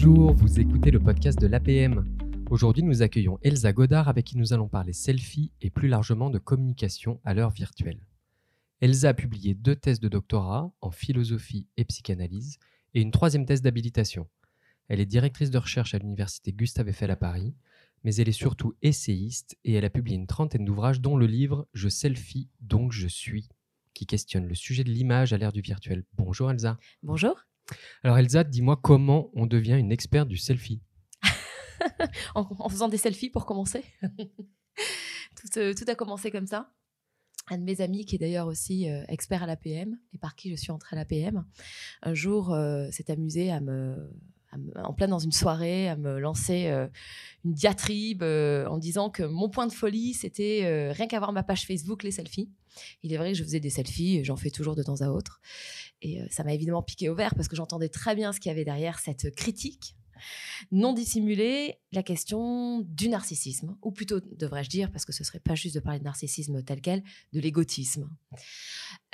Bonjour, vous écoutez le podcast de l'APM. Aujourd'hui, nous accueillons Elsa Godard avec qui nous allons parler selfie et plus largement de communication à l'heure virtuelle. Elsa a publié deux thèses de doctorat en philosophie et psychanalyse et une troisième thèse d'habilitation. Elle est directrice de recherche à l'université Gustave Eiffel à Paris, mais elle est surtout essayiste et elle a publié une trentaine d'ouvrages dont le livre Je selfie donc je suis, qui questionne le sujet de l'image à l'ère du virtuel. Bonjour Elsa. Bonjour. Alors Elsa, dis-moi comment on devient une experte du selfie en, faisant des selfies pour commencer. Euh, tout, a commencé comme ça. Un de mes amis, qui est d'ailleurs aussi euh, expert à l'APM et par qui je suis entrée à l'APM, un jour euh, s'est amusé à me, en plein dans une soirée, à me lancer une diatribe en disant que mon point de folie, c'était rien qu'avoir ma page Facebook, les selfies. Il est vrai que je faisais des selfies, j'en fais toujours de temps à autre. Et ça m'a évidemment piqué au vert parce que j'entendais très bien ce qu'il y avait derrière cette critique non dissimulée, la question du narcissisme, ou plutôt devrais-je dire, parce que ce serait pas juste de parler de narcissisme tel quel, de l'égotisme.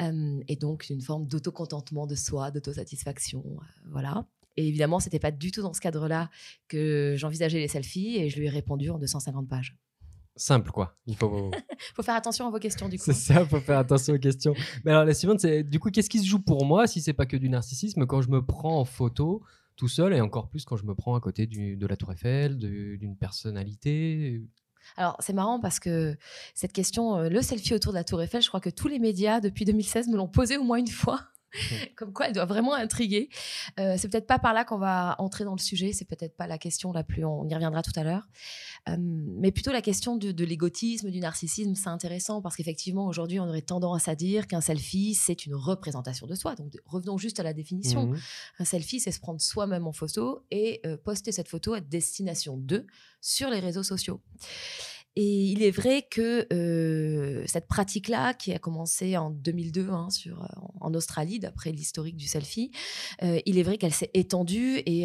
et donc une forme d'autocontentement de soi, d'autosatisfaction, euh, voilà. Et évidemment, c'était pas du tout dans ce cadre-là que j'envisageais les selfies, et je lui ai répondu en 250 pages. Simple, quoi. Il faut... faut faire attention à vos questions, du coup. C'est ça, il faut faire attention aux questions. Mais alors, la suivante, c'est du coup, qu'est-ce qui se joue pour moi si c'est pas que du narcissisme? Quand je me prends en photo tout seul et encore plus quand je me prends à côté de la Tour Eiffel, d'une personnalité alors, c'est marrant parce que cette question, euh, le selfie autour de la Tour Eiffel, je crois que tous les médias depuis 2016 me l'ont posé au moins une fois. Comme quoi, elle doit vraiment intriguer. Euh, c'est peut-être pas par là qu'on va entrer dans le sujet. C'est peut-être pas la question la plus. On y reviendra tout à l'heure. Euh, mais plutôt la question de, l'égotisme, du narcissisme, c'est intéressant parce qu'effectivement, aujourd'hui, on aurait tendance à dire qu'un selfie, c'est une représentation de soi. Donc, revenons juste à la définition. Mmh un selfie, c'est se prendre soi-même en photo et euh, poster cette photo à destination d'eux sur les réseaux sociaux. Et il est vrai que euh, cette pratique-là, qui a commencé en 2002 hein, sur, euh, en Australie, d'après l'historique du selfie, euh, il est vrai qu'elle s'est étendue et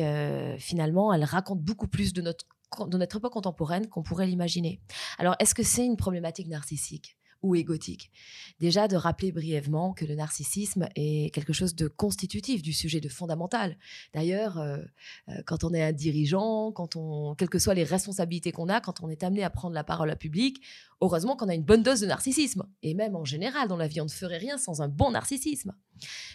finalement, elle raconte beaucoup plus de notre, de notre époque contemporaine qu'on pourrait l'imaginer. Alors, est-ce que c'est une problématique narcissique? Ou égotique. Déjà, de rappeler brièvement que le narcissisme est quelque chose de constitutif du sujet, de fondamental. D'ailleurs, euh, euh, quand on est un dirigeant, quand on, quelles que soient les responsabilités qu'on a, quand on est amené à prendre la parole à public, heureusement qu'on a une bonne dose de narcissisme. Et même en général, dans la vie, on ne ferait rien sans un bon narcissisme.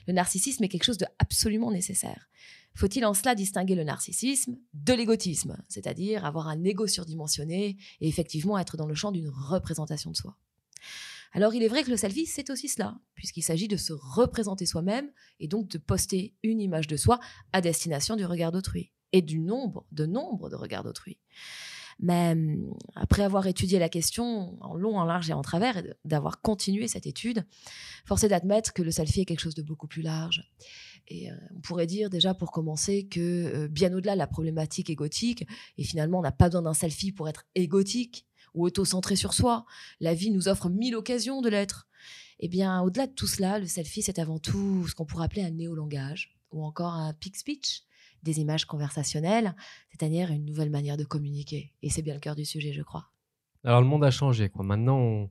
Le narcissisme est quelque chose de absolument nécessaire. Faut-il en cela distinguer le narcissisme de l'égotisme, c'est-à-dire avoir un ego surdimensionné et effectivement être dans le champ d'une représentation de soi? Alors il est vrai que le selfie, c'est aussi cela, puisqu'il s'agit de se représenter soi-même et donc de poster une image de soi à destination du regard d'autrui et du nombre, de nombre de regards d'autrui. Mais hum, après avoir étudié la question en long, en large et en travers, et d'avoir continué cette étude, force est d'admettre que le selfie est quelque chose de beaucoup plus large. Et euh, on pourrait dire déjà pour commencer que euh, bien au-delà de la problématique égotique, et finalement on n'a pas besoin d'un selfie pour être égotique, ou auto-centré sur soi. La vie nous offre mille occasions de l'être. Eh bien, au-delà de tout cela, le selfie, c'est avant tout ce qu'on pourrait appeler un néolangage ou encore un peak speech, des images conversationnelles, c'est-à-dire une nouvelle manière de communiquer. Et c'est bien le cœur du sujet, je crois. Alors, le monde a changé. Quoi. Maintenant, on,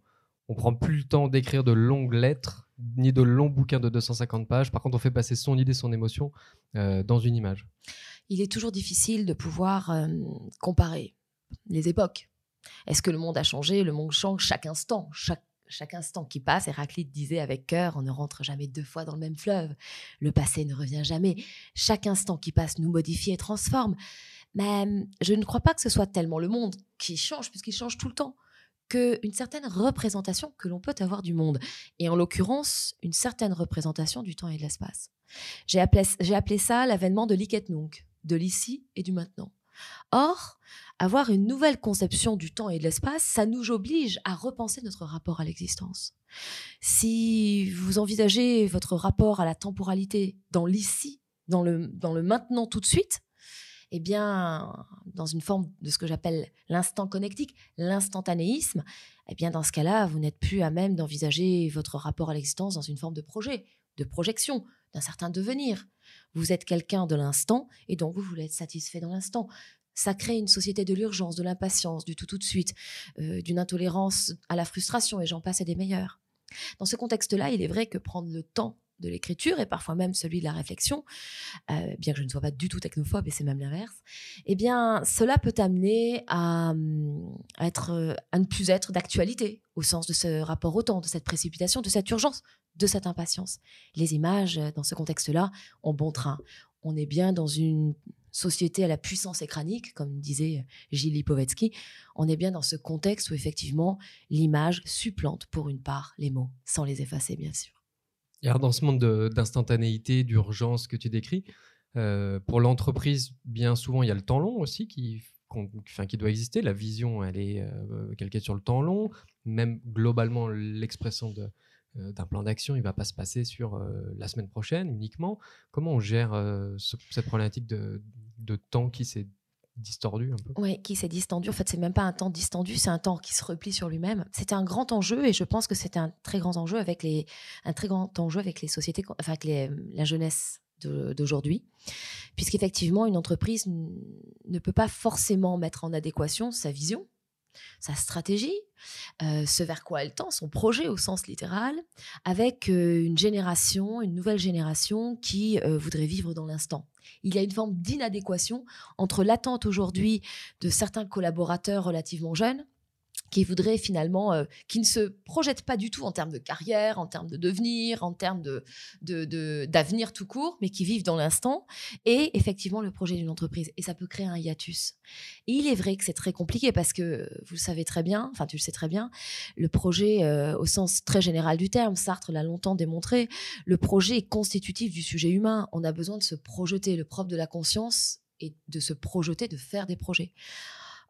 on prend plus le temps d'écrire de longues lettres ni de longs bouquins de 250 pages. Par contre, on fait passer son idée, son émotion euh, dans une image. Il est toujours difficile de pouvoir euh, comparer les époques. Est-ce que le monde a changé? Le monde change chaque instant, chaque, chaque instant qui passe. Héraclite disait avec cœur, on ne rentre jamais deux fois dans le même fleuve. Le passé ne revient jamais. Chaque instant qui passe nous modifie et transforme. Mais hum, je ne crois pas que ce soit tellement le monde qui change, puisqu'il change tout le temps, qu'une certaine représentation que l'on peut avoir du monde. Et en l'occurrence, une certaine représentation du temps et de l'espace. J'ai appelé, appelé ça l'avènement de l'Iket Nunc, de l'ici et du maintenant. Or, avoir une nouvelle conception du temps et de l'espace, ça nous oblige à repenser notre rapport à l'existence. Si vous envisagez votre rapport à la temporalité dans l'ici, dans le, dans le maintenant tout de suite, eh bien, dans une forme de ce que j'appelle l'instant connectique, l'instantanéisme, eh bien, dans ce cas-là, vous n'êtes plus à même d'envisager votre rapport à l'existence dans une forme de projet, de projection, d'un certain devenir. Vous êtes quelqu'un de l'instant et donc vous voulez être satisfait dans l'instant. Ça crée une société de l'urgence, de l'impatience, du tout tout de suite, euh, d'une intolérance à la frustration et j'en passe et des meilleurs. Dans ce contexte-là, il est vrai que prendre le temps de l'écriture et parfois même celui de la réflexion, euh, bien que je ne sois pas du tout technophobe et c'est même l'inverse, eh bien, cela peut amener à, hum, être, à ne plus être d'actualité au sens de ce rapport au temps, de cette précipitation, de cette urgence, de cette impatience. Les images, dans ce contexte-là, ont bon train. On est bien dans une société à la puissance écranique, comme disait Gilles Lipovetsky, on est bien dans ce contexte où effectivement l'image supplante pour une part les mots, sans les effacer bien sûr. Et alors dans ce monde d'instantanéité, d'urgence que tu décris, euh, pour l'entreprise, bien souvent, il y a le temps long aussi qui, enfin, qui doit exister. La vision, elle est euh, calquée sur le temps long. Même globalement, l'expression de, euh, d'un plan d'action, il ne va pas se passer sur la semaine prochaine uniquement. Comment on gère cette problématique de, temps qui s'est distordu un peu Oui, qui s'est distendu. En fait, c'est même pas un temps distendu, c'est un temps qui se replie sur lui-même. C'était un grand enjeu et je pense que c'était un très grand enjeu avec les, un très grand enjeu avec les sociétés, enfin avec les, la jeunesse d'aujourd'hui, puisqu'effectivement, une entreprise ne peut pas forcément mettre en adéquation sa vision sa stratégie, euh, ce vers quoi elle tend, son projet au sens littéral, avec euh, une génération, une nouvelle génération qui euh, voudrait vivre dans l'instant. Il y a une forme d'inadéquation entre l'attente aujourd'hui de certains collaborateurs relativement jeunes qui voudraient finalement, euh, qui ne se projettent pas du tout en termes de carrière, en termes de devenir, en termes de, d'avenir tout court, mais qui vivent dans l'instant, et effectivement le projet d'une entreprise. Et ça peut créer un hiatus. Et il est vrai que c'est très compliqué parce que, vous le savez très bien, enfin tu le sais très bien, le projet euh, au sens très général du terme, Sartre l'a longtemps démontré, le projet est constitutif du sujet humain. On a besoin de se projeter. Le propre de la conscience et de se projeter, de faire des projets.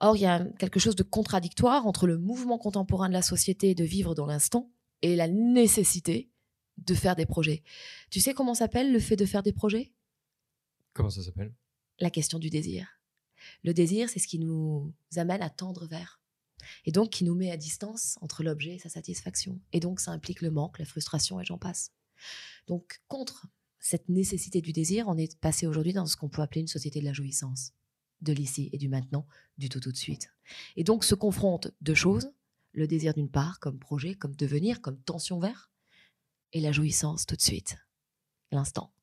Or, il y a quelque chose de contradictoire entre le mouvement contemporain de la société de vivre dans l'instant et la nécessité de faire des projets. Tu sais comment s'appelle le fait de faire des projets? Comment ça s'appelle? La question du désir. Le désir, c'est ce qui nous amène à tendre vers. Et donc qui nous met à distance entre l'objet et sa satisfaction. Et donc ça implique le manque, la frustration et j'en passe. Donc contre cette nécessité du désir, on est passé aujourd'hui dans ce qu'on peut appeler une société de la jouissance de l'ici et du maintenant, du tout tout de suite. Et donc se confrontent deux choses, le désir d'une part comme projet, comme devenir, comme tension vers, et la jouissance tout de suite, l'instant.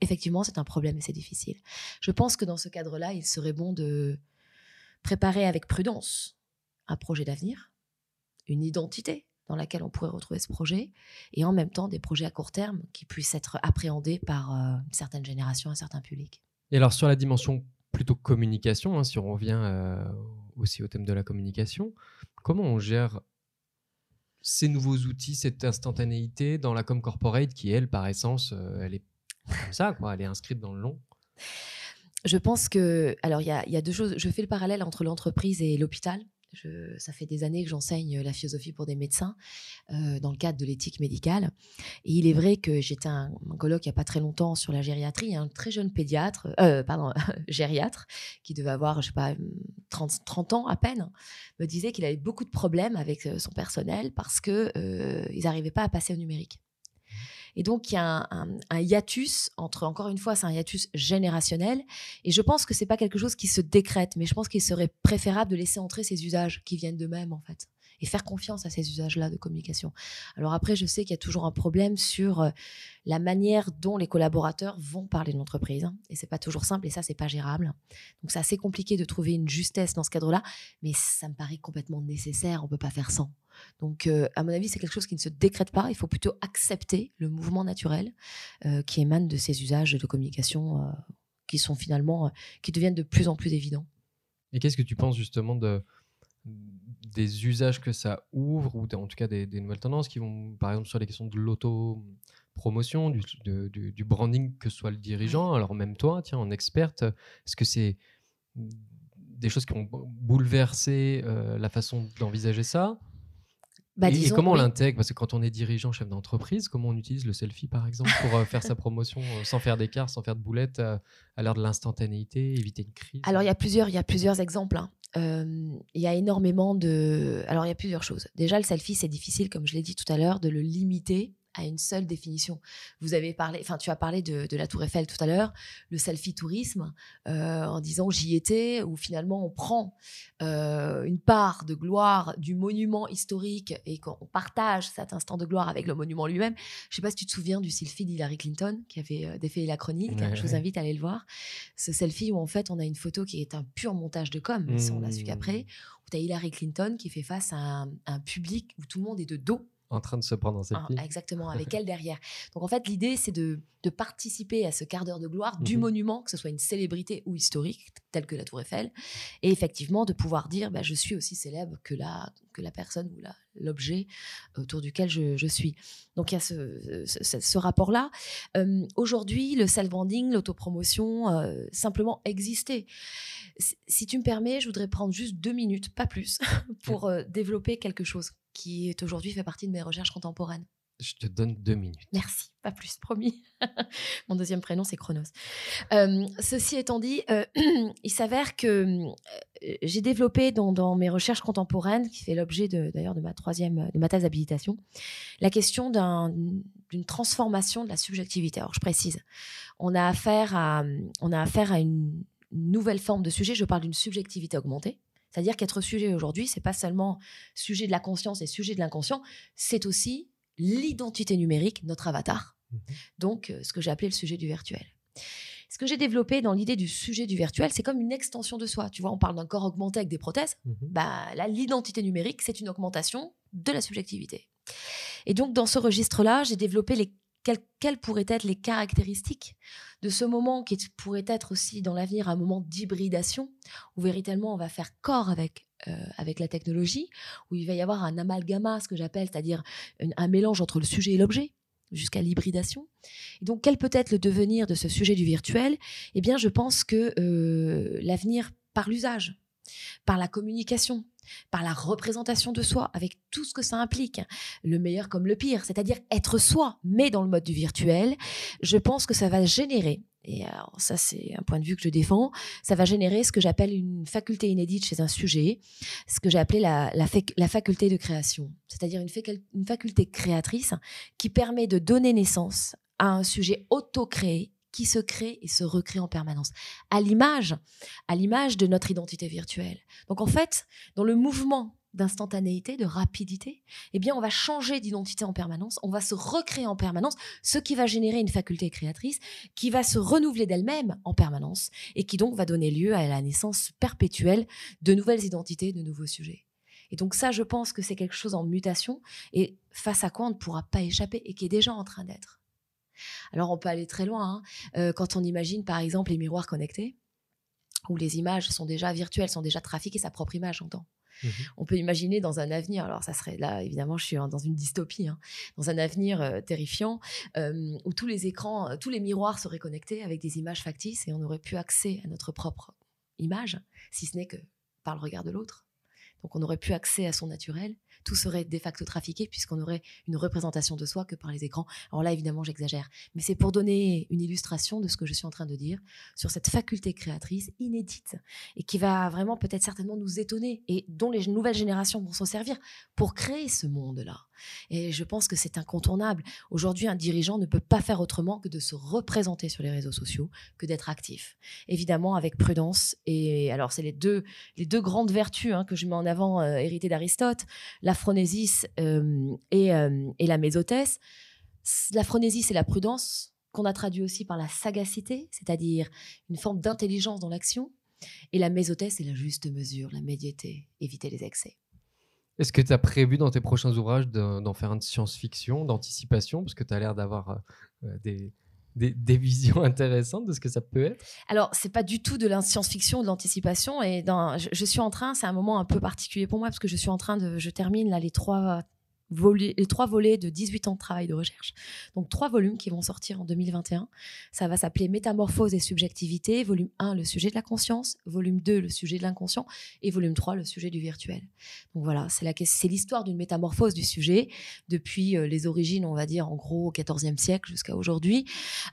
Effectivement, c'est un problème et c'est difficile. Je pense que dans ce cadre-là, il serait bon de préparer avec prudence un projet d'avenir, une identité dans laquelle on pourrait retrouver ce projet, et en même temps des projets à court terme qui puissent être appréhendés par euh, une certaine génération, un certain public. Et alors sur la dimension plutôt communication, hein, si on revient euh, aussi au thème de la communication, comment on gère ces nouveaux outils, cette instantanéité dans la com corporate qui, elle, par essence, euh, elle est comme ça, quoi, elle est inscrite dans le long Je pense que, alors il y, y a, deux choses, je fais le parallèle entre l'entreprise et l'hôpital ça fait des années que j'enseigne la philosophie pour des médecins euh, dans le cadre de l'éthique médicale. Et il est vrai que j'étais un, un, colloque il n'y a pas très longtemps sur la gériatrie. Un très jeune pédiatre, euh, pardon, gériatre, qui devait avoir, je sais pas, 30, 30 ans à peine, me disait qu'il avait beaucoup de problèmes avec euh, son personnel parce qu'ils n'arrivaient pas à passer au numérique. Et donc, il y a un, hiatus entre, encore une fois, c'est un hiatus générationnel. Et je pense que c'est pas quelque chose qui se décrète, mais je pense qu'il serait préférable de laisser entrer ces usages qui viennent d'eux-mêmes, en fait, et faire confiance à ces usages-là de communication. Alors après, je sais qu'il y a toujours un problème sur euh, la manière dont les collaborateurs vont parler de l'entreprise. Hein, et c'est pas toujours simple, et ça, c'est pas gérable. Donc, c'est assez compliqué de trouver une justesse dans ce cadre-là, mais ça me paraît complètement nécessaire. On peut pas faire sans. Donc, euh, à mon avis, c'est quelque chose qui ne se décrète pas. Il faut plutôt accepter le mouvement naturel euh, qui émane de ces usages de communication qui sont finalement, qui deviennent de plus en plus évidents. Et qu'est-ce que tu penses justement de, des usages que ça ouvre, ou en tout cas des, nouvelles tendances qui vont, par exemple, sur les questions de l'auto-promotion, du, du, branding, que soit le dirigeant, alors même toi, tiens, en experte, est-ce que c'est des choses qui ont bouleversé la façon d'envisager ça? Bah, et, comment on l'intègre? Parce que quand on est dirigeant, chef d'entreprise, comment on utilise le selfie, par exemple, pour euh, faire sa promotion euh, sans faire d'écart, sans faire de boulettes, euh, à l'heure de l'instantanéité, éviter une crise? Alors, il y a plusieurs, il y a plusieurs exemples. Hein. Il y a énormément de... Alors, il y a plusieurs choses. Déjà, le selfie, c'est difficile, comme je l'ai dit tout à l'heure, de le limiter à une seule définition. Vous avez parlé, enfin, tu as parlé de, la Tour Eiffel tout à l'heure, le selfie tourisme, euh, en disant j'y étais, où finalement on prend euh, une part de gloire du monument historique et qu'on partage cet instant de gloire avec le monument lui-même. Je ne sais pas si tu te souviens du selfie d'Hillary Clinton qui avait euh, défait la chronique. je vous invite à aller le voir. Ce selfie où en fait on a une photo qui est un pur montage de com, mais on l'a su qu'après, où tu as Hillary Clinton qui fait face à un, un public où tout le monde est de dos en train de se prendre en selfie. exactement, avec elle derrière. Donc en fait, l'idée, c'est de, participer à ce quart d'heure de gloire du mhm. monument, que ce soit une célébrité ou historique, telle que la Tour Eiffel, et effectivement de pouvoir dire, bah, je suis aussi célèbre que la, que la personne ou l'objet autour duquel je, suis. Donc il y a ce, rapport-là. Euh, aujourd'hui, le self-branding, l'autopromotion, euh, simplement exister. Si tu me permets, je voudrais prendre juste deux minutes, pas plus, pour euh, développer quelque chose qui est aujourd'hui fait partie de mes recherches contemporaines. Je te donne deux minutes. Merci, pas plus, promis. Mon deuxième prénom, c'est Chronos. Euh, ceci étant dit, euh, il s'avère que euh, j'ai développé dans, mes recherches contemporaines, qui fait l'objet d'ailleurs de, ma troisième, de ma thèse d'habilitation, la question d'une transformation de la subjectivité. Alors, je précise, on a affaire à, on a affaire à une nouvelle forme de sujet. Je parle d'une subjectivité augmentée c'est-à-dire qu'être sujet aujourd'hui, c'est pas seulement sujet de la conscience et sujet de l'inconscient, c'est aussi l'identité numérique, notre avatar. Mmh Donc, euh, ce que j'ai appelé le sujet du virtuel. Ce que j'ai développé dans l'idée du sujet du virtuel, c'est comme une extension de soi. Tu vois, on parle d'un corps augmenté avec des prothèses. Mmh bah, là, l'identité numérique, c'est une augmentation de la subjectivité. Et donc, dans ce registre-là, j'ai développé les quelles, pourraient être les caractéristiques de ce moment qui pourrait être aussi dans l'avenir un moment d'hybridation, où véritablement on va faire corps avec, euh, avec la technologie, où il va y avoir un amalgama, ce que j'appelle, c'est-à-dire un, mélange entre le sujet et l'objet, jusqu'à l'hybridation. Et donc, quel peut être le devenir de ce sujet du virtuel? Eh bien, je pense que euh, l'avenir par l'usage, par la communication, par la représentation de soi, avec tout ce que ça implique, le meilleur comme le pire, c'est-à-dire être soi, mais dans le mode du virtuel, je pense que ça va générer, et ça c'est un point de vue que je défends, ça va générer ce que j'appelle une faculté inédite chez un sujet, ce que j'ai appelé la, la, faculté de création, c'est-à-dire une, une faculté créatrice qui permet de donner naissance à un sujet auto-créé qui se crée et se recrée en permanence, à l'image, à l'image de notre identité virtuelle. Donc en fait, dans le mouvement d'instantanéité, de rapidité, eh bien, on va changer d'identité en permanence, on va se recréer en permanence, ce qui va générer une faculté créatrice qui va se renouveler d'elle-même en permanence et qui donc va donner lieu à la naissance perpétuelle de nouvelles identités, de nouveaux sujets. Et donc ça, je pense que c'est quelque chose en mutation et face à quoi on ne pourra pas échapper et qui est déjà en train d'être. Alors on peut aller très loin. Hein. Euh, quand on imagine par exemple les miroirs connectés, où les images sont déjà virtuelles, sont déjà trafiquées, sa propre image, j'entends. Mmh on peut imaginer dans un avenir, alors ça serait là, évidemment, je suis dans une dystopie, hein, dans un avenir euh, terrifiant, euh, où tous les écrans, tous les miroirs seraient connectés avec des images factices et on aurait plus accès à notre propre image, si ce n'est que par le regard de l'autre. Donc on aurait plus accès à son naturel tout serait de facto trafiqué puisqu'on aurait une représentation de soi que par les écrans. Alors là, évidemment, j'exagère, mais c'est pour donner une illustration de ce que je suis en train de dire sur cette faculté créatrice inédite et qui va vraiment peut-être certainement nous étonner et dont les nouvelles générations vont s'en servir pour créer ce monde-là. Et je pense que c'est incontournable. Aujourd'hui, un dirigeant ne peut pas faire autrement que de se représenter sur les réseaux sociaux, que d'être actif. Évidemment, avec prudence. Et alors, c'est les deux, les deux grandes vertus hein, que je mets en avant, euh, héritées d'Aristote, phronésis euh, et, euh, et, la mésotesse. La phronésis, c'est la prudence, qu'on a traduit aussi par la sagacité, c'est-à-dire une forme d'intelligence dans l'action. Et la mésotesse, c'est la juste mesure, la médiété, éviter les excès. Est-ce que tu as prévu dans tes prochains ouvrages d'en faire un de science-fiction, d'anticipation? Parce que tu as l'air d'avoir euh, euh, des, visions intéressantes de ce que ça peut être Alors, c'est pas du tout de la science-fiction de l'anticipation. Et je, je, suis en train, c'est un moment un peu particulier pour moi, parce que je suis en train de. Je termine là les trois les trois volets de 18 ans de travail de recherche. Donc trois volumes qui vont sortir en 2021. Ça va s'appeler Métamorphose et subjectivité, volume 1 le sujet de la conscience, volume 2 le sujet de l'inconscient et volume 3 le sujet du virtuel. Donc voilà, c'est l'histoire d'une métamorphose du sujet depuis euh, les origines, on va dire en gros au 14e siècle jusqu'à aujourd'hui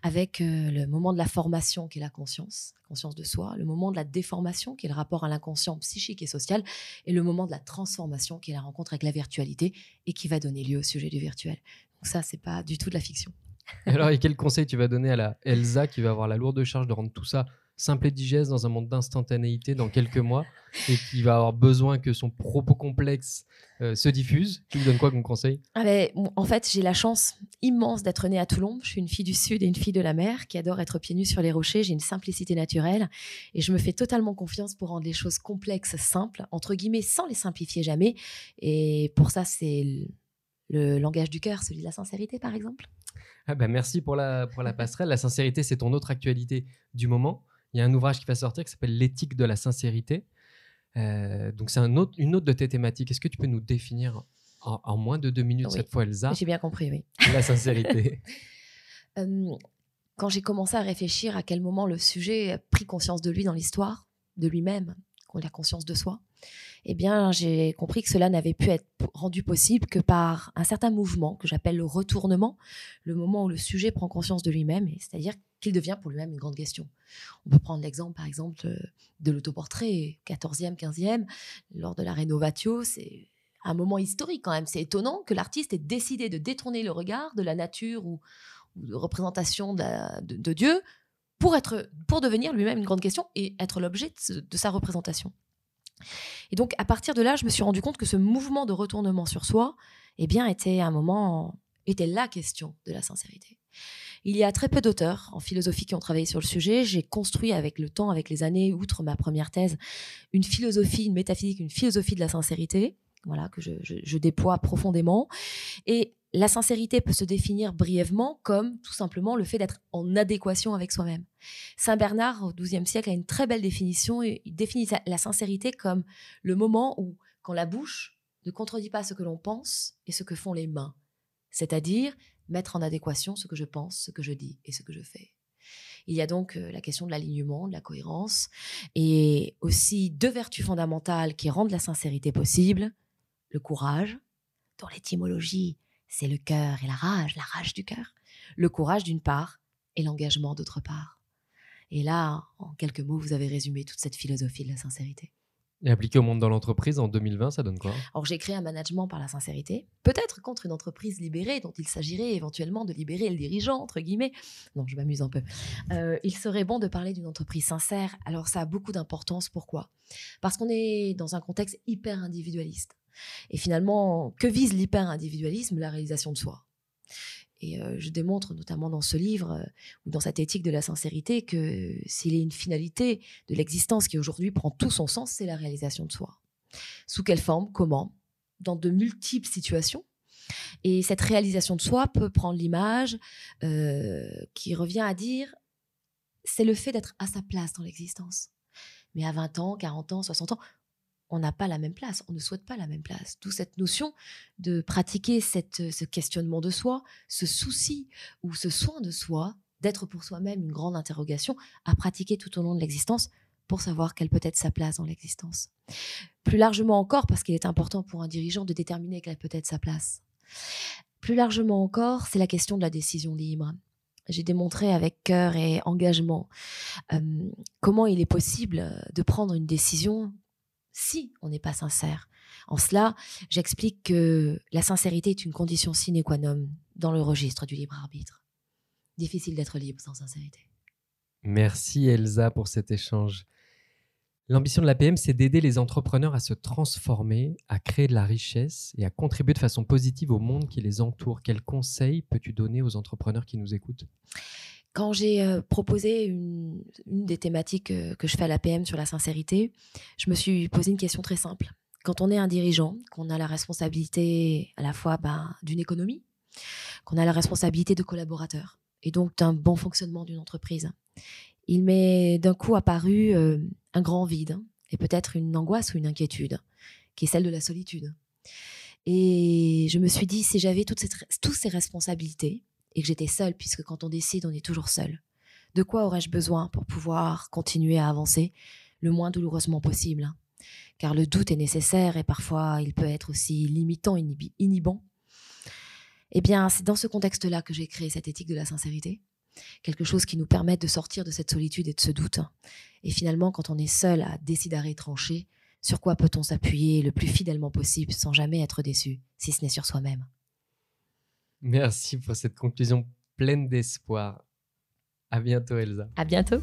avec euh, le moment de la formation qui est la conscience conscience de soi, le moment de la déformation, qui est le rapport à l'inconscient psychique et social, et le moment de la transformation, qui est la rencontre avec la virtualité, et qui va donner lieu au sujet du virtuel. ça, c'est pas du tout de la fiction. Alors, et quel conseil tu vas donner à la Elsa qui va avoir la lourde charge de rendre tout ça simple et digeste dans un monde d'instantanéité dans quelques mois et qui va avoir besoin que son propos complexe euh, se diffuse? Tu lui donnes quoi comme conseil? Ah ben, En fait, j'ai la chance immense d'être née à Toulon. Je suis une fille du Sud et une fille de la mer qui adore être pieds nus sur les rochers. J'ai une simplicité naturelle et je me fais totalement confiance pour rendre les choses complexes simples, entre guillemets, sans les simplifier jamais. Et pour ça, c'est le langage du cœur, celui de la sincérité, par exemple. Ah ben merci pour la, pour la passerelle. La sincérité, c'est ton autre actualité du moment. Il y a un ouvrage qui va sortir qui s'appelle L'éthique de la sincérité. Euh, donc, c'est un autre, une autre de tes thématiques. Est-ce que tu peux nous définir en, moins de deux minutes cette fois, Elsa? J'ai bien compris, oui. La sincérité. quand j'ai commencé à réfléchir à quel moment le sujet a pris conscience de lui dans l'histoire, de lui-même, qu'on a conscience de soi, eh bien, j'ai compris que cela n'avait pu être rendu possible que par un certain mouvement que j'appelle le retournement, le moment où le sujet prend conscience de lui-même, c'est-à-dire qu'il devient pour lui-même une grande question. On peut prendre l'exemple, par exemple, euh, de l'autoportrait, 14e, 15e, lors de la Rénovatio, c'est un moment historique quand même. C'est étonnant que l'artiste ait décidé de détourner le regard de la nature ou, de représentation de, Dieu pour, être, pour devenir lui-même une grande question et être l'objet de, sa représentation. Et donc, à partir de là, je me suis rendu compte que ce mouvement de retournement sur soi, eh bien, était un moment, était la question de la sincérité. Il y a très peu d'auteurs en philosophie qui ont travaillé sur le sujet. J'ai construit avec le temps, avec les années, outre ma première thèse, une philosophie, une métaphysique, une philosophie de la sincérité, voilà, que je, déploie profondément. Et la sincérité peut se définir brièvement comme tout simplement le fait d'être en adéquation avec soi-même. Saint Bernard, au XIIe siècle, a une très belle définition. Il définit la sincérité comme le moment où, quand la bouche ne contredit pas ce que l'on pense et ce que font les mains, c'est-à-dire mettre en adéquation ce que je pense, ce que je dis et ce que je fais. Il y a donc euh, la question de l'alignement, de la cohérence, et aussi deux vertus fondamentales qui rendent la sincérité possible, le courage, dont l'étymologie c'est le cœur et la rage, la rage du cœur. Le courage d'une part et l'engagement d'autre part. Et là, en quelques mots, vous avez résumé toute cette philosophie de la sincérité. Et appliqué au monde dans l'entreprise en 2020, ça donne quoi? Alors j'ai créé un management par la sincérité, peut-être contre une entreprise libérée dont il s'agirait éventuellement de libérer le dirigeant, entre guillemets. Non, je m'amuse un peu. Euh, il serait bon de parler d'une entreprise sincère. Alors ça a beaucoup d'importance. Pourquoi? Parce qu'on est dans un contexte hyper individualiste. Et finalement, que vise l'hyper-individualisme La réalisation de soi? Et euh, je démontre notamment dans ce livre euh, ou dans cette éthique de la sincérité que s'il est une finalité de l'existence qui aujourd'hui prend tout son sens, c'est la réalisation de soi. Sous quelle forme? Comment? Dans de multiples situations. Et cette réalisation de soi peut prendre l'image euh, qui revient à dire c'est le fait d'être à sa place dans l'existence. Mais à 20 ans, 40 ans, 60 ans, on n'a pas la même place, on ne souhaite pas la même place. D'où cette notion de pratiquer cette, ce questionnement de soi, ce souci ou ce soin de soi, d'être pour soi-même une grande interrogation à pratiquer tout au long de l'existence pour savoir quelle peut être sa place dans l'existence. Plus largement encore, parce qu'il est important pour un dirigeant de déterminer quelle peut être sa place. Plus largement encore, c'est la question de la décision libre. J'ai démontré avec cœur et engagement euh, comment il est possible de prendre une décision si on n'est pas sincère. En cela, j'explique que la sincérité est une condition sine qua non dans le registre du libre arbitre. Difficile d'être libre sans sincérité. Merci Elsa pour cet échange. L'ambition de l'APM, c'est d'aider les entrepreneurs à se transformer, à créer de la richesse et à contribuer de façon positive au monde qui les entoure. Quels conseils peux-tu donner aux entrepreneurs qui nous écoutent? Quand j'ai euh, proposé une, des thématiques euh, que je fais à l'APM sur la sincérité, je me suis posé une question très simple. Quand on est un dirigeant, qu'on a la responsabilité à la fois ben, d'une économie, qu'on a la responsabilité de collaborateurs et donc d'un bon fonctionnement d'une entreprise, il m'est d'un coup apparu euh, un grand vide et peut-être une angoisse ou une inquiétude, qui est celle de la solitude. Et je me suis dit, si j'avais toutes ces responsabilités, et que j'étais seule, puisque quand on décide, on est toujours seul. De quoi aurais-je besoin pour pouvoir continuer à avancer le moins douloureusement possible hein? Car le doute est nécessaire et parfois il peut être aussi limitant, inhibant. Eh bien, c'est dans ce contexte-là que j'ai créé cette éthique de la sincérité. Quelque chose qui nous permette de sortir de cette solitude et de ce doute. Et finalement, quand on est seul à décider à trancher, sur quoi peut-on s'appuyer le plus fidèlement possible sans jamais être déçu, si ce n'est sur soi-même? Merci pour cette conclusion pleine d'espoir. À bientôt, Elsa. À bientôt.